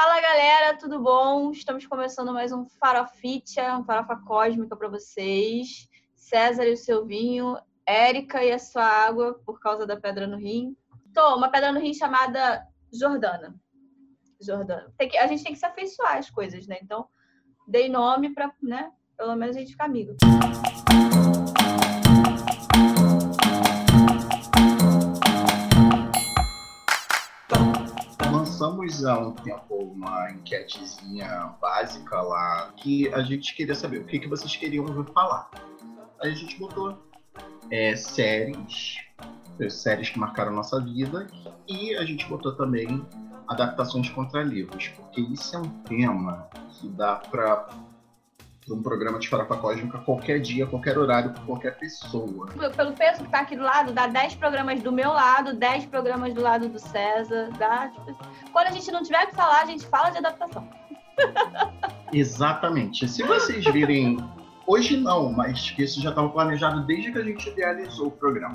Fala galera, tudo bom? Estamos começando mais um Farofitia, um farofa cósmica para vocês. César e o seu vinho, Érica e a sua água por causa da pedra no rim. Tô, uma pedra no rim chamada Jordana. Jordana. Tem que, a gente tem que se afeiçoar às coisas, né? Então, dei nome para, né? Pelo menos a gente ficar amigo. Lançamos há um tempo uma enquetezinha básica lá que a gente queria saber o que, que vocês queriam ouvir falar. Aí a gente botou é, séries, séries que marcaram nossa vida e a gente botou também adaptações contra livros, porque isso é um tema que dá para um programa de farofa cósmica qualquer dia, qualquer horário, com qualquer pessoa. Pelo peso que tá aqui do lado, dá 10 programas do meu lado, 10 programas do lado do César. Dá, tipo, quando a gente não tiver que falar, a gente fala de adaptação. Exatamente. Se vocês virem. Hoje não, mas isso já estava planejado desde que a gente idealizou o programa.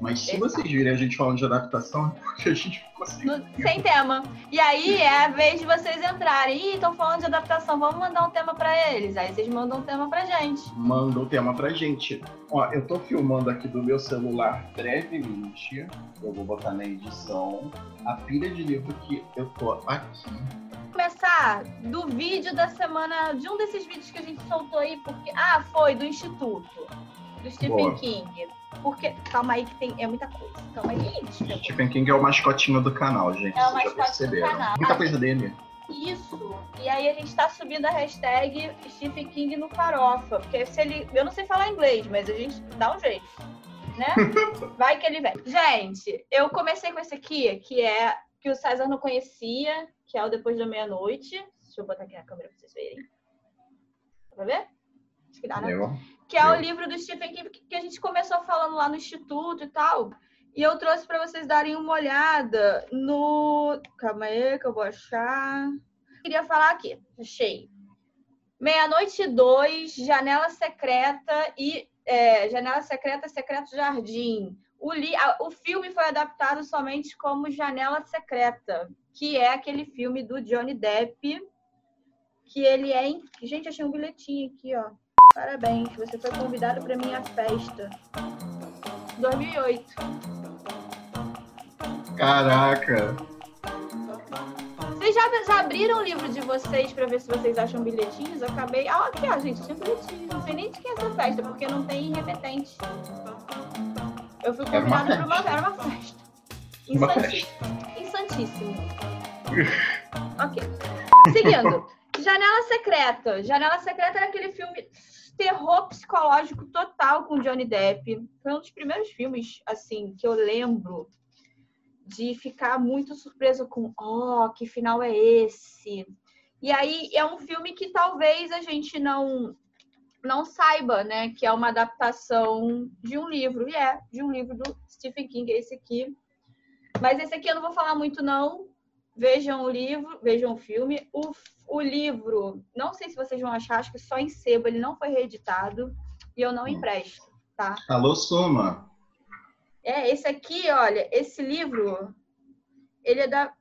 Mas se Exato. vocês virem a gente falando de adaptação, é porque a gente ficou sem, no, sem tema. E aí é a vez de vocês entrarem. Ih, estão falando de adaptação, vamos mandar um tema para eles. Aí vocês mandam um tema pra gente. Mandam um tema pra gente. Ó, eu tô filmando aqui do meu celular brevemente. Eu vou botar na edição a pilha de livro que eu tô aqui começar do vídeo da semana, de um desses vídeos que a gente soltou aí, porque. Ah, foi, do Instituto, do Stephen Boa. King. Porque, calma aí que tem, é muita coisa. Calma aí, Stephen, Stephen King é o mascotinho do canal, gente. É o mascotinho do canal. Muita coisa dele. Isso. E aí a gente tá subindo a hashtag Stephen King no farofa. Porque se ele. Eu não sei falar inglês, mas a gente dá um jeito. Né? Vai que ele vem. Gente, eu comecei com esse aqui, que é que o César não conhecia, que é o Depois da Meia-Noite. Deixa eu botar aqui na câmera pra vocês verem. Dá pra ver? Acho que dá, né? Eu que é o livro do Stephen King que a gente começou falando lá no instituto e tal. E eu trouxe para vocês darem uma olhada no. Calma aí, que eu vou achar. Queria falar aqui, achei. Meia-noite dois, Janela Secreta e. É, Janela Secreta, Secreto Jardim. O, li... o filme foi adaptado somente como Janela Secreta, que é aquele filme do Johnny Depp, que ele é. Gente, achei um bilhetinho aqui, ó. Parabéns, você foi convidado para minha festa. 2008. Caraca. Vocês já, já abriram o livro de vocês para ver se vocês acham bilhetinhos? Eu acabei. Ah, aqui, ó, gente, tinha bilhetinho. Não sei nem de quem é essa festa, porque não tem repetente. Eu fui convidada para uma, era uma festa. Insantíssimo. ok. Seguindo. Janela Secreta. Janela Secreta era aquele filme terror psicológico total com Johnny Depp. Foi um dos primeiros filmes, assim, que eu lembro de ficar muito surpreso com, oh, que final é esse? E aí é um filme que talvez a gente não não saiba, né, que é uma adaptação de um livro, e é de um livro do Stephen King, esse aqui. Mas esse aqui eu não vou falar muito não. Vejam o livro, vejam o filme. O o livro, não sei se vocês vão achar, acho que só em sebo, ele não foi reeditado e eu não hum. empresto, tá? Alô, Soma! É, esse aqui, olha, esse livro, ele é da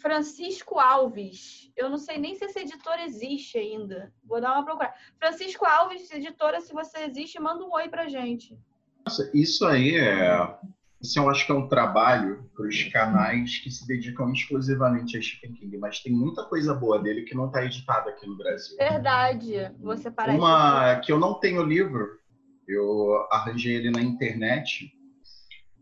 Francisco Alves. Eu não sei nem se essa editora existe ainda. Vou dar uma procura. Francisco Alves, editora, se você existe, manda um oi pra gente. Nossa, isso aí é isso eu acho que é um trabalho para os canais que se dedicam exclusivamente a Stephen King, mas tem muita coisa boa dele que não está editada aqui no Brasil. Verdade. Você parece. Uma que eu não tenho livro, eu arranjei ele na internet.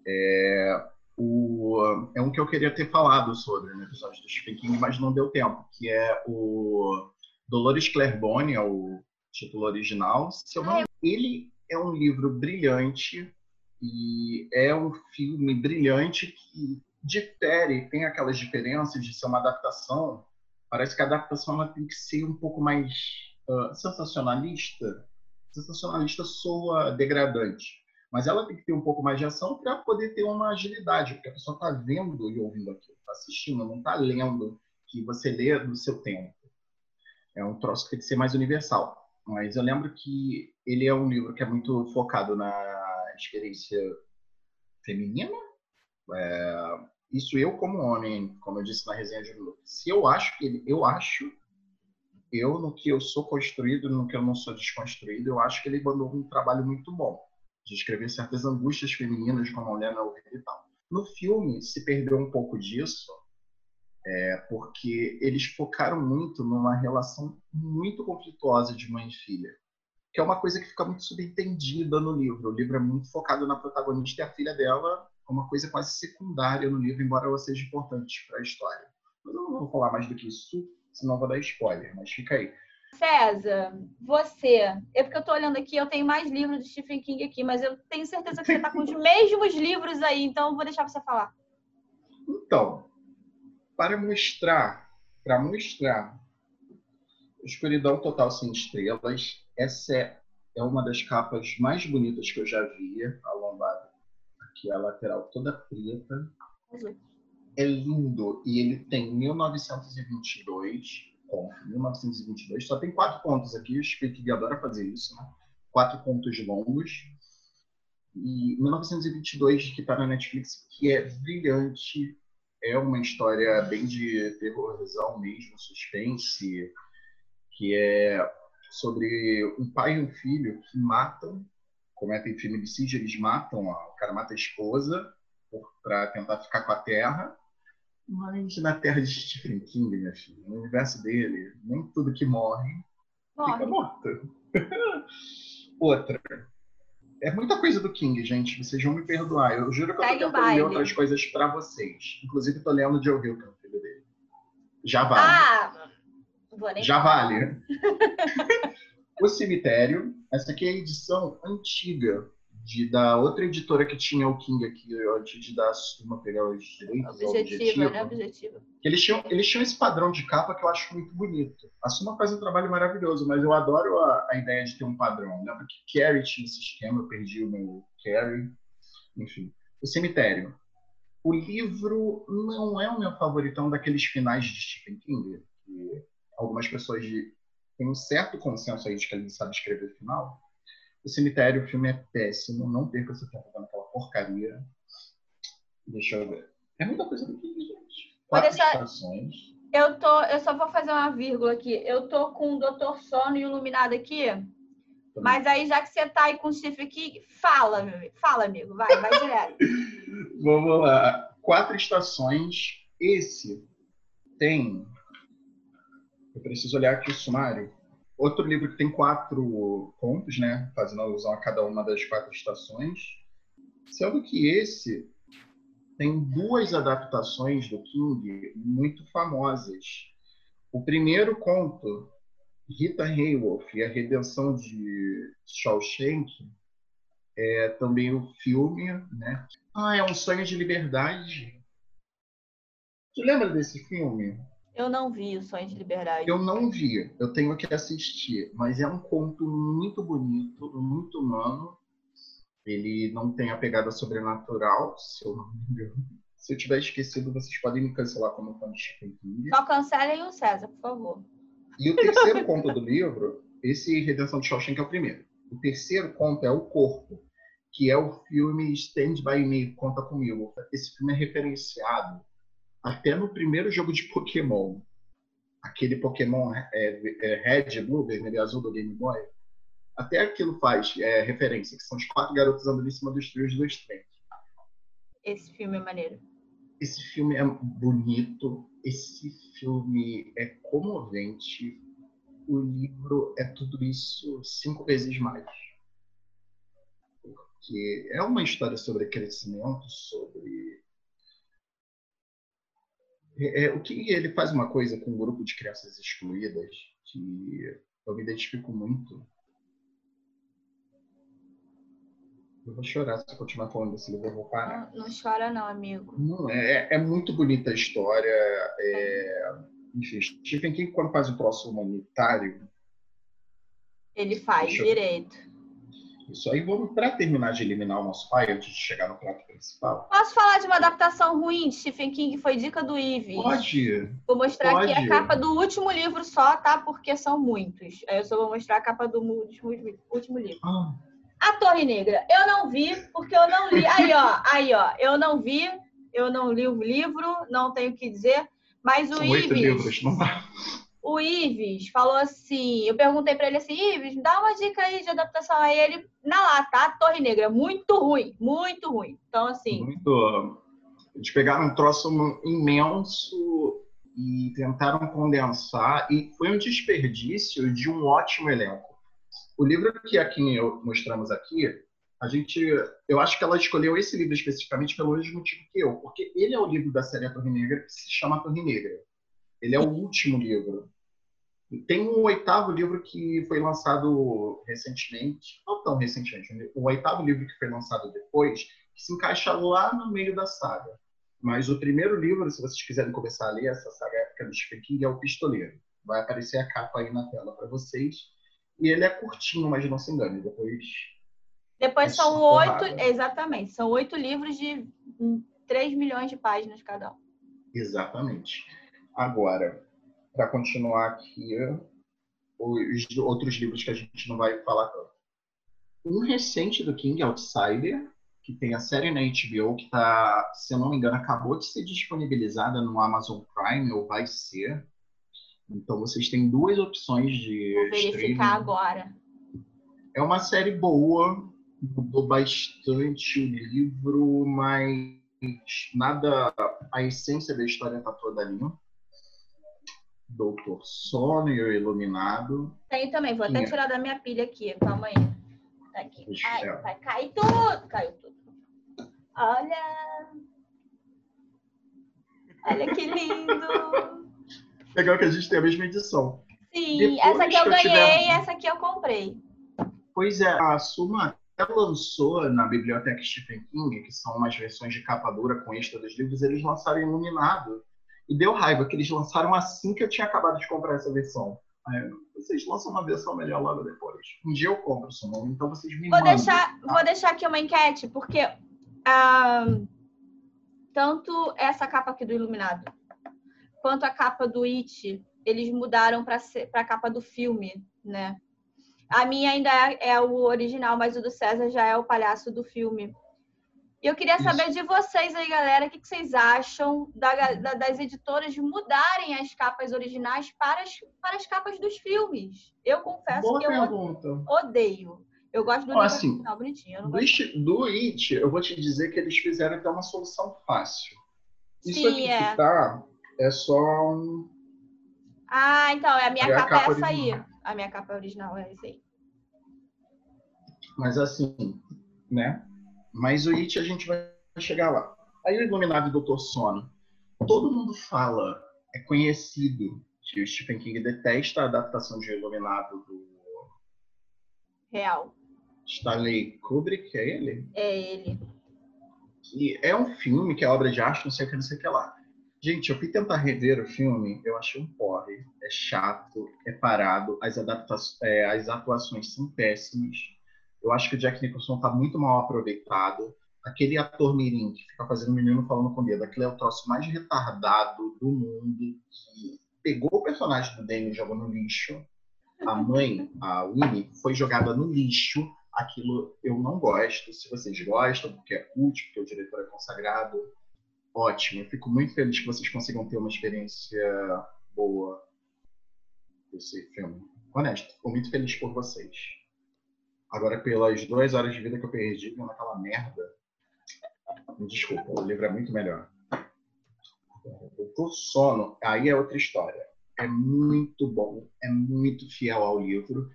É, o, é um que eu queria ter falado sobre no episódio do Stephen King, mas não deu tempo, que é o Dolores Claiborne, é o título original. Se eu não, ele é um livro brilhante e é um filme brilhante que difere, tem aquelas diferenças de ser uma adaptação. Parece que a adaptação ela tem que ser um pouco mais uh, sensacionalista. Sensacionalista soa degradante. Mas ela tem que ter um pouco mais de ação para poder ter uma agilidade, porque a pessoa está vendo e ouvindo aquilo, está assistindo, não está lendo, que você lê no seu tempo. É um troço que tem que ser mais universal. Mas eu lembro que ele é um livro que é muito focado na experiência feminina, é, Isso eu como homem, como eu disse na resenha de Lula. Se eu acho que eu acho, eu no que eu sou construído, no que eu não sou desconstruído, eu acho que ele mandou um trabalho muito bom de escrever certas angústias femininas como a mulher na ouvir e tal. No filme se perdeu um pouco disso, é, porque eles focaram muito numa relação muito conflituosa de mãe e filha, que é uma coisa que fica muito subentendida no livro. O livro é muito focado na protagonista e a filha dela é uma coisa quase secundária no livro, embora ela seja importante para a história. Mas eu não vou falar mais do que isso, senão vou dar spoiler, mas fica aí. César, você. É porque eu estou olhando aqui, eu tenho mais livros de Stephen King aqui, mas eu tenho certeza que você está com os mesmos livros aí, então eu vou deixar você falar. Então, para mostrar, para mostrar Escuridão Total Sem Estrelas, essa é, é uma das capas mais bonitas que eu já vi, a lombada. Aqui a lateral toda preta. É lindo e ele tem 1922 conto, 1922. Só tem quatro contos aqui, o Spielberg adora fazer isso, né? Quatro contos longos. E 1922, que está na Netflix, que é brilhante, é uma história bem de terrorzão mesmo, suspense, que é sobre um pai e um filho que matam, cometem feminicídio, eles matam, o cara mata a esposa para tentar ficar com a terra, mas na terra de Stephen King, minha filha, no universo dele, nem tudo que morre, morre. fica morto. Outra. É muita coisa do King, gente. Vocês vão me perdoar. Eu juro que eu tô tentando ler outras coisas para vocês. Inclusive, tô lendo de ouvir o filho dele. Já vale. Ah! Já vale. o Cemitério. Essa aqui é a edição antiga de, da outra editora que tinha o King aqui, antes de dar a Suma pegar os direitos. Objetiva, objetivo, né? Objetiva. Eles tinham, eles tinham esse padrão de capa que eu acho muito bonito. A Suma faz um trabalho maravilhoso, mas eu adoro a, a ideia de ter um padrão. Lembra que Carrie tinha esse esquema, eu perdi o meu Carrie. Enfim. O Cemitério. O livro não é o meu favoritão daqueles finais de Stephen King, algumas pessoas têm um certo consenso aí de que ele sabe escrever final o Cemitério, o filme é péssimo. Não perca seu tempo vendo aquela porcaria. Deixa eu ver. É muita coisa do que, gente. Quatro estações. Eu, tô, eu só vou fazer uma vírgula aqui. Eu tô com o Doutor Sono iluminado aqui. Mas aí, já que você tá aí com o Stephen King, fala, meu amigo. Fala, amigo. Vai, vai direto. Vamos lá. Quatro estações. Esse tem. Eu preciso olhar aqui o sumário. Outro livro que tem quatro contos, né? Fazendo alusão a cada uma das quatro estações. Sendo que esse tem duas adaptações do King muito famosas. O primeiro conto, Rita Hayworth e a Redenção de Shawshank, é também o filme, né? Ah, é um sonho de liberdade. Tu lembra desse filme? Eu não vi o Sonho de Liberdade. Eu não vi, eu tenho que assistir, mas é um conto muito bonito, muito humano. Ele não tem a pegada sobrenatural, se eu não me engano. Se eu tiver esquecido, vocês podem me cancelar como fã de Stephen King. Só cancelem o César, por favor. E o terceiro conto do livro, esse Redenção de Shawshank é o primeiro. O terceiro conto é O Corpo, que é o filme Stand By Me, Conta Comigo. Esse filme é referenciado até no primeiro jogo de Pokémon, aquele Pokémon é, é, Red, Blue, vermelho e azul do Game Boy, até aquilo faz é, referência, que são os quatro garotos andando em cima dos trios dos trens. Esse filme é maneiro. Esse filme é bonito, esse filme é comovente, o livro é tudo isso cinco vezes mais. Porque é uma história sobre crescimento, sobre é, é, o que ele faz uma coisa com um grupo de crianças excluídas que eu me identifico muito. Eu vou chorar se eu continuar falando desse livro, eu vou parar. Não, não chora não, amigo. Não, é, é muito bonita a história. É, enfim, Stephen King, quando faz o próximo humanitário... Ele faz direito. Isso aí, vamos para terminar de eliminar o nosso pai antes de chegar no prato principal. Posso falar de uma adaptação ruim de Stephen King? Foi dica do Ives. Pode. Vou mostrar Pode. aqui a capa do último livro só, tá? Porque são muitos. Aí eu só vou mostrar a capa do último, último livro. Ah. A Torre Negra. Eu não vi, porque eu não li. Aí, ó. Aí, ó. Eu não vi, Eu não li o livro, não tenho o que dizer. Mas o São oito Ives. livros, não dá. O Ives falou assim: eu perguntei pra ele assim, Ives, me dá uma dica aí de adaptação. Aí ele, na lá, tá? Torre Negra, muito ruim, muito ruim. Então, assim, Muito. Eles pegaram um troço imenso e tentaram condensar, e foi um desperdício de um ótimo elenco. O livro que aqui mostramos aqui, a gente, eu acho que ela escolheu esse livro especificamente pelo mesmo motivo que eu, porque ele é o livro da série Torre Negra que se chama Torre Negra. Ele é o último livro. E Tem um oitavo livro que foi lançado recentemente, não tão recentemente, o oitavo livro que foi lançado depois, que se encaixa lá no meio da saga. Mas o primeiro livro, se vocês quiserem começar a ler essa saga épica do Stephen King, é O Pistoleiro. Vai aparecer a capa aí na tela para vocês. E ele é curtinho, mas não se engane. Depois depois É são oito, exatamente, são oito livros de hum, 3 milhões de páginas cada um. Exatamente. Agora, para continuar aqui, os outros livros que a gente não vai falar tanto. Um recente do King, Outsider, que tem a série na HBO, que está, se eu não me engano, acabou de ser disponibilizada no Amazon Prime, ou vai ser. Então vocês têm duas opções de Vou streaming. verificar agora. É uma série boa, mudou bastante o livro, mas nada. A essência da história tá toda ali. Doutor Sono e o Iluminado. Tem também, vou até tirar da minha pilha aqui, calma aí. Tá aqui. Ai, é. vai cair tudo, caiu tudo. Olha. Olha que lindo. Legal que a gente tem a mesma edição. Sim, Depois essa aqui eu ganhei, tiver- essa aqui eu comprei. Pois é, a Suma até lançou na biblioteca Stephen King, que são umas versões de capa dura com extra dos livros, eles lançaram Iluminado. E deu raiva que eles lançaram assim que eu tinha acabado de comprar essa versão. Aí, vocês lançam uma versão melhor logo depois. Um dia eu compro, Suma, então vocês me Vou mandem. deixar, tá? vou deixar aqui uma enquete, porque ah, tanto essa capa aqui do Iluminado quanto a capa do It, eles mudaram para a capa do filme, né? A minha ainda é, é o original, mas o do César já é o palhaço do filme. E eu queria Isso. saber de vocês aí, galera, o que, que vocês acham da- da- das editoras mudarem as capas originais para as, para as capas dos filmes? Eu confesso Boa que eu pergunta. odeio. Eu gosto do Ó, livro assim, original bonitinho. Eu Do, It- do It, eu vou te dizer que eles fizeram até uma solução fácil. Isso Sim, aqui é. que tá é só um. Ah, então, a minha É a capa, é capa essa aí. original. A minha capa original é essa aí. Mas assim, né? Mas o It a gente vai chegar lá. Aí o Iluminado e o Doutor Sono. Todo mundo fala, é conhecido que o Stephen King detesta a adaptação de Iluminado do Real. Stanley Kubrick, é ele? É ele. que é um filme que é obra de arte, não sei o que, não sei o que lá. Gente, eu fui tentar rever o filme, eu achei um porre. É chato, é parado, as, adaptações, é, as atuações são péssimas. Eu acho que o Jack Nicholson tá muito mal aproveitado. Aquele ator mirim que fica fazendo menino falando com medo, aquele é o troço mais retardado do mundo, que pegou o personagem do Danny e jogou no lixo. A mãe, a Winnie, foi jogada no lixo aquilo eu não gosto. Se vocês gostam, porque é cult, porque o diretor é consagrado, ótimo. Eu fico muito feliz que vocês consigam ter uma experiência boa desse filme. Honesto, fico muito feliz por vocês. Agora, pelas duas horas de vida que eu perdi vendo aquela merda, me desculpa, o livro é muito melhor. Doutor Sono, aí é outra história. É muito bom, é muito fiel ao livro.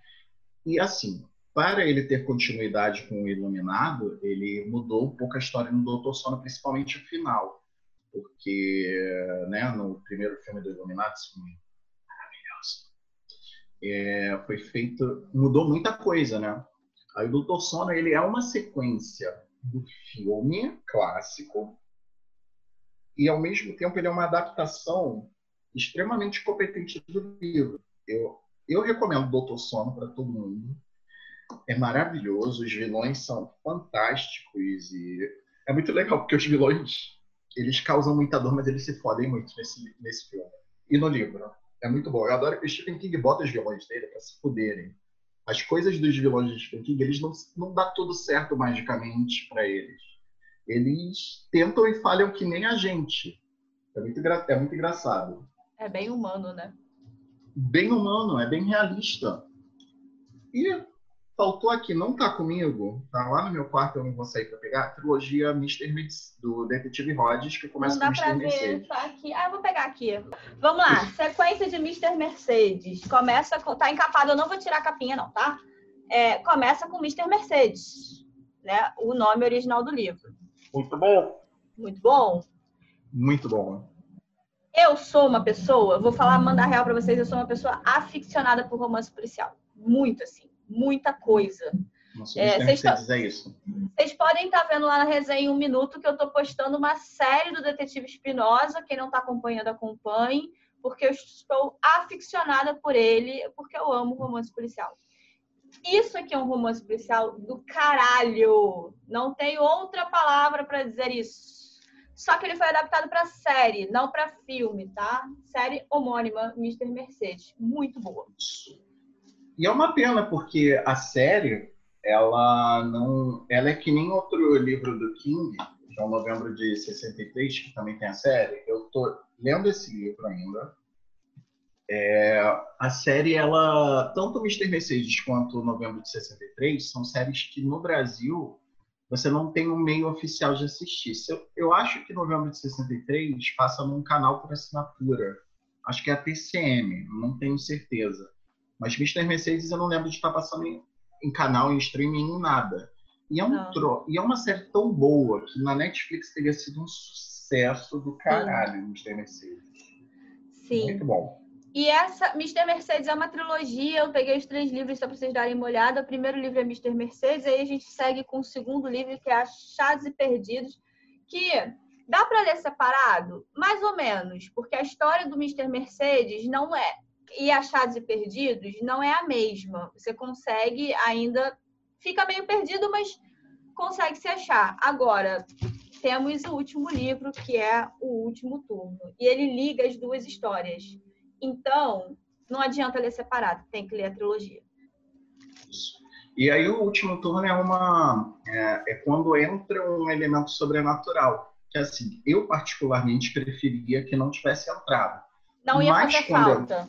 E assim, para ele ter continuidade com o Iluminado, ele mudou um pouco a história no Doutor Sono, principalmente o final. Porque né, no primeiro filme do Iluminado, esse filme maravilhoso, é, foi feito. mudou muita coisa, né? Aí o Doutor Sono ele é uma sequência do filme clássico e ao mesmo tempo ele é uma adaptação extremamente competente do livro. Eu, eu recomendo Doutor Sono para todo mundo é maravilhoso, os vilões são fantásticos e é muito legal porque os vilões eles causam muita dor, mas eles se fodem muito nesse, nesse filme. E no livro. É muito bom. Eu adoro que o Stephen King bota os vilões dele pra se fuderem. As coisas dos vilões de Stephen King, eles não, não dá tudo certo magicamente para eles. eles tentam e falham que nem a gente. É muito, é muito engraçado. É bem humano, né? Bem humano, é bem realista. E faltou aqui, não tá comigo, tá lá no meu quarto, eu não vou sair pra pegar, a trilogia Mr. Mid do Detetive Rhodes, que começa com Mr. Mercedes. Tá aqui. Ah, eu vou pegar aqui. Vamos lá, sequência de Mr. Mercedes. Começa com. Tá encapado, eu não vou tirar a capinha, não, tá? É, começa com Mr. Mercedes, né? O nome original do livro. Muito bom. Muito bom? Muito bom. Eu sou uma pessoa, vou falar, mandar real para vocês, eu sou uma pessoa aficionada por romance policial. Muito, assim. Muita coisa. Nossa, é, vocês dizer isso. Vocês podem estar vendo lá na resenha um minuto que eu estou postando uma série do Detetive Espinosa. Quem não está acompanhando, acompanhe, porque eu estou aficionada por ele, porque eu amo romance policial. Isso aqui é um romance policial do caralho. Não tem outra palavra para dizer isso. Só que ele foi adaptado para série, não para filme, tá? Série homônima, Mr. Mercedes. Muito boa. E é uma pena, porque a série, ela não. Ela é que nem outro livro do King, que é o Novembro de 63, que também tem a série. Eu tô lendo esse livro ainda. É, a série, ela, tanto Mr. Mercedes quanto Novembro de 63, são séries que no Brasil você não tem um meio oficial de assistir. Eu, eu acho que Novembro de 63 passa num canal por assinatura. Acho que é a TCM, não tenho certeza. Mas Mr. Mercedes eu não lembro de estar passando em, em canal, em streaming, em nada. E é, um tro... e é uma série tão boa que na Netflix teria sido um sucesso do caralho, Sim. Mr. Mercedes. Sim. Muito bom. E essa, Mr. Mercedes é uma trilogia. Eu peguei os três livros só para vocês darem uma olhada. O primeiro livro é Mr. Mercedes, aí a gente segue com o segundo livro, que é Achados e Perdidos, que dá para ler separado? Mais ou menos, porque a história do Mr. Mercedes não é. E Achados e Perdidos não é a mesma. Você consegue ainda. Fica meio perdido, mas consegue se achar. Agora, temos o último livro, que é O Último Turno. E ele liga as duas histórias. Então, não adianta ler separado, tem que ler a trilogia. E aí o último turno é uma é, é, quando entra um elemento sobrenatural. Que assim, eu particularmente preferia que não tivesse entrado. Não ia Mas fazer falta.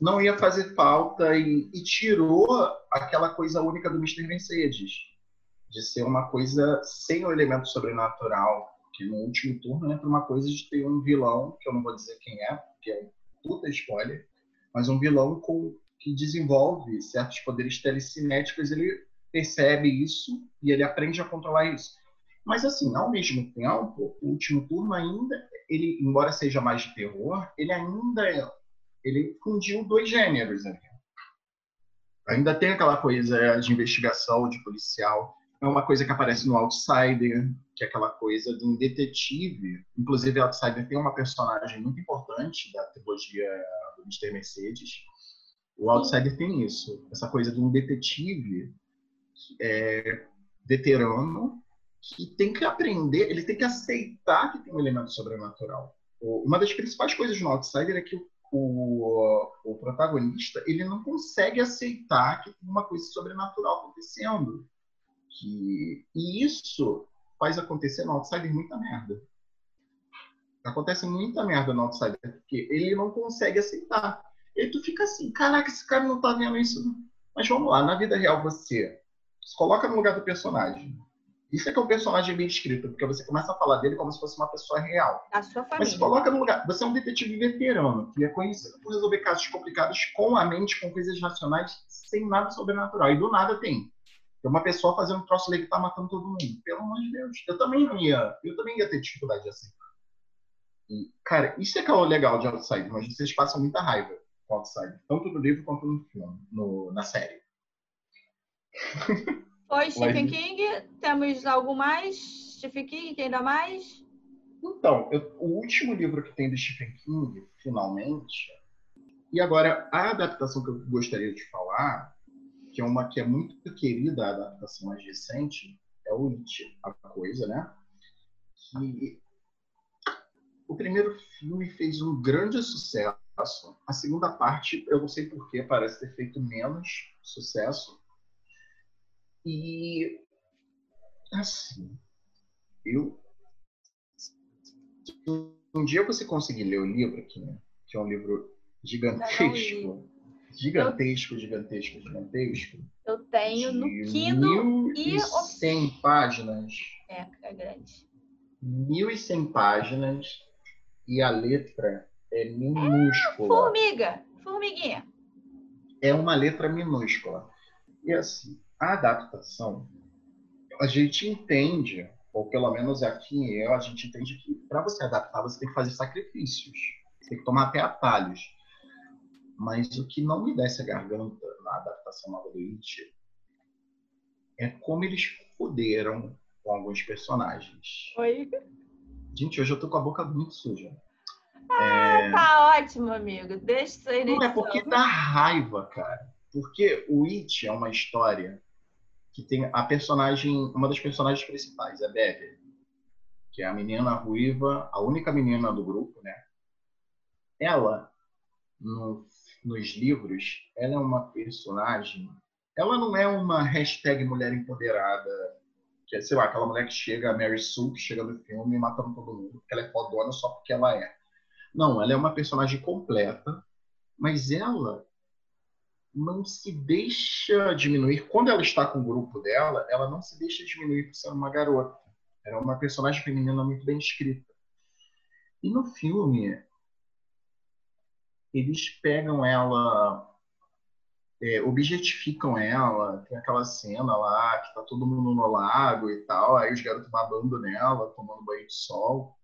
Não ia fazer falta e, e, tirou aquela coisa única do Mr. Mercedes. De ser uma coisa sem o elemento sobrenatural. Que no último turno entra uma coisa de ter um vilão, que eu não vou dizer quem é, porque é puta spoiler, mas um vilão com, que desenvolve certos poderes telecinéticos, ele percebe isso e ele aprende a controlar isso. Mas assim, ao mesmo tempo, o último turno ainda, ele, embora seja mais de terror, ele ainda ele fundiu dois gêneros ali. Ainda tem aquela coisa de investigação, de policial, é uma coisa que aparece no Outsider, que é aquela coisa de um detetive. Inclusive, Outsider tem uma personagem muito importante da trilogia do Mr. Mercedes. O Outsider tem isso, essa coisa de um detetive é, veterano que tem que aprender, ele tem que aceitar que tem um elemento sobrenatural. Uma das principais coisas no Outsider é que o, o, o protagonista ele não consegue aceitar que tem uma coisa sobrenatural acontecendo. Que, e isso faz acontecer no Outsider muita merda. Acontece muita merda no Outsider, porque ele não consegue aceitar. E tu fica assim, caraca, esse cara não tá vendo isso. Mas vamos lá, na vida real você se coloca no lugar do personagem. Isso é que é um personagem bem escrito, porque você começa a falar dele como se fosse uma pessoa real. A sua família. Mas se coloca no lugar. Você é um detetive veterano, que é conhecido por resolver casos complicados com a mente, com coisas racionais, sem nada sobrenatural. E do nada tem. Tem uma pessoa fazendo um troço ali que tá matando todo mundo. Pelo amor de Deus. Eu também não ia. Eu também ia ter dificuldade de aceitar. E, cara, isso é que é o legal de Outsider, mas vocês passam muita raiva com Outsider. Tanto no livro quanto no filme, no, na série. Oi, Stephen King. Temos algo mais? Stephen King, ainda mais? Então, eu, o último livro que tem do Stephen King, finalmente. E agora, a adaptação que eu gostaria de falar que é uma que é muito querida, a adaptação mais recente, é o It, a coisa, né? Que o primeiro filme fez um grande sucesso. A segunda parte, eu não sei porquê, parece ter feito menos sucesso. E, assim, eu um dia você conseguir ler o livro aqui, né? Que é um livro gigantesco. Gigantesco, gigantesco, gigantesco. Eu tenho no Kindle e 100 páginas. É, é grande. 1.100 páginas e a letra é minúscula. É, formiga, formiguinha. É uma letra minúscula. E assim, a adaptação, a gente entende, ou pelo menos aqui eu, a gente entende que para você adaptar, você tem que fazer sacrifícios. Você tem que tomar até atalhos. Mas o que não me desce a garganta na adaptação nova do It é como eles fuderam com alguns personagens. Oi? Gente, hoje eu tô com a boca muito suja. Ah, é... tá ótimo, amigo. Deixa isso aí Não, é porque dá raiva, cara. Porque o It é uma história que tem a personagem, uma das personagens principais, a Beverly, que é a menina ruiva, a única menina do grupo, né? Ela, no, nos livros, ela é uma personagem. Ela não é uma hashtag mulher empoderada que é, sei lá, aquela mulher que chega, a Mary Sue, que chega no filme matando todo mundo, porque ela é fodona só porque ela é. Não, ela é uma personagem completa, mas ela não se deixa diminuir. Quando ela está com o grupo dela, ela não se deixa diminuir por ser uma garota. Ela é uma personagem feminina muito bem escrita. E no filme, eles pegam ela é, objetificam ela, tem aquela cena lá que tá todo mundo no lago e tal, aí os garotos babando nela, tomando banho de sol.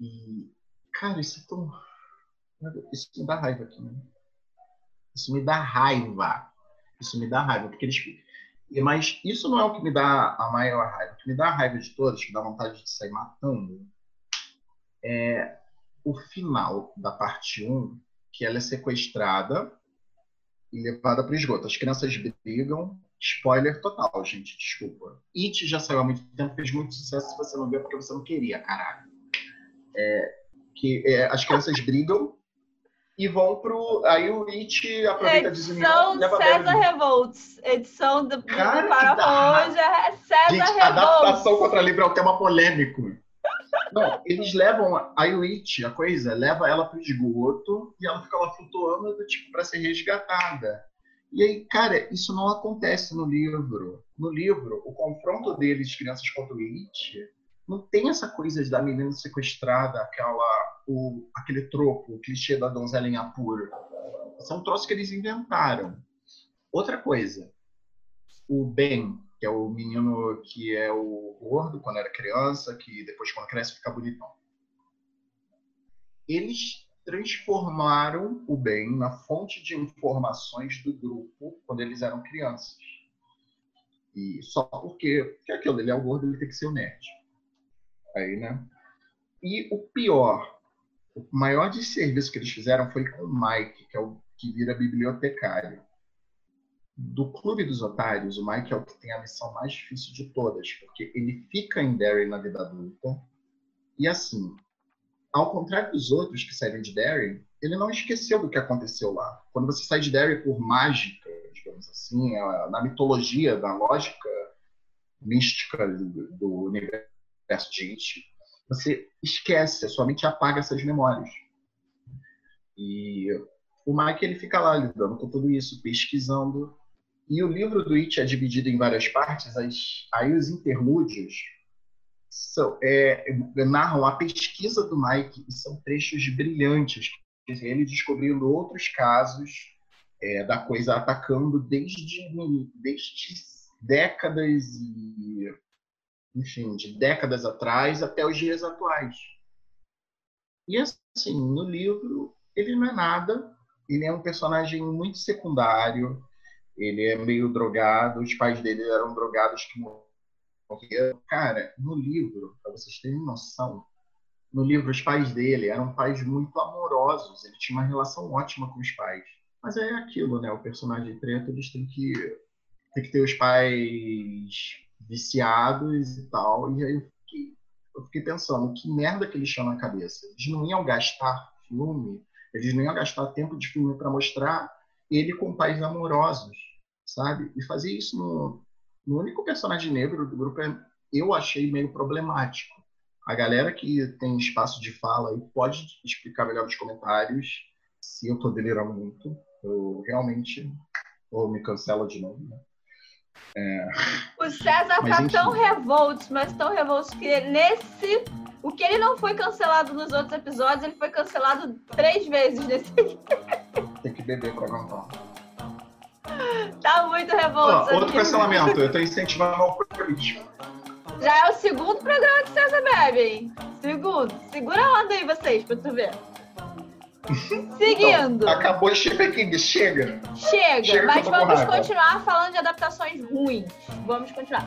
E, cara, isso é tão. Isso me dá raiva aqui, né? Isso me dá raiva. Isso me dá raiva, porque eles. Mas isso não é o que me dá a maior raiva. O que me dá a raiva de todos, que dá vontade de sair matando, é o final da parte 1, que ela é sequestrada e levada para o esgoto. As crianças brigam. Spoiler total, gente, desculpa. It já saiu há muito tempo, fez muito sucesso se você não viu porque você não queria, caralho. É, que é, as crianças brigam e vão pro. Aí o It aproveita Edição Edição César Revolts. Edição do, Cara, do Para hoje é César Gente, Revolts. Adaptação contra livro é um tema polêmico. Não, eles levam a Yuichi, a coisa, leva ela pro esgoto e ela fica lá flutuando tipo, para ser resgatada. E aí, cara, isso não acontece no livro. No livro, o confronto deles, crianças contra o Yuichi, não tem essa coisa da menina sequestrada, aquela, o, aquele tropo, o clichê da donzela em apuro. São troços que eles inventaram. Outra coisa, o Ben, que é o menino que é o gordo quando era criança, que depois quando cresce fica bonitão. Eles transformaram o bem na fonte de informações do grupo quando eles eram crianças. E só porque, porque é aquilo, ele é o gordo, ele tem que ser o nerd. Aí, né? E o pior, o maior desserviço que eles fizeram foi com o Mike, que é o que vira bibliotecário do Clube dos Otários, o Mike é o que tem a missão mais difícil de todas, porque ele fica em Derry na vida adulta. E assim, ao contrário dos outros que saíram de Derry, ele não esqueceu do que aconteceu lá. Quando você sai de Derry por mágica, digamos assim, na mitologia, na lógica mística do universo de It, você esquece, a sua mente apaga essas memórias. E o Mike ele fica lá lidando com tudo isso, pesquisando, e o livro do It é dividido em várias partes, as, aí os interlúdios são, é, narram a pesquisa do Mike e são trechos brilhantes. Ele descobrindo outros casos é, da coisa atacando desde, desde décadas e enfim, de décadas atrás até os dias atuais. E assim, no livro, ele não é nada, ele é um personagem muito secundário, ele é meio drogado, os pais dele eram drogados que morreram. Cara, no livro, para vocês terem noção, no livro os pais dele eram pais muito amorosos, ele tinha uma relação ótima com os pais. Mas é aquilo, né? O personagem preto, eles têm que, têm que ter os pais viciados e tal. E aí eu fiquei, eu fiquei pensando, que merda que eles tinham na cabeça? Eles não iam gastar filme, eles não iam gastar tempo de filme para mostrar ele com pais amorosos, sabe? E fazer isso no, no único personagem negro do grupo eu achei meio problemático. A galera que tem espaço de fala aí pode explicar melhor nos comentários se eu tô delirando muito. Eu realmente. Ou me cancela de novo, né? É... O César mas, tá enfim. tão revolto, mas tão revolto que nesse. O que ele não foi cancelado nos outros episódios, ele foi cancelado três vezes nesse. Tem que beber pra aguentar. Tá muito revolto. Oh, outro cancelamento, eu tô incentivando o alcoolismo. Já é o segundo programa de César Bebe, hein? Segundo. Segura a onda aí, vocês, pra tu ver. Seguindo. Então, acabou Stephen King, chega. Chega, chega mas vamos continuar falando de adaptações ruins. Vamos continuar.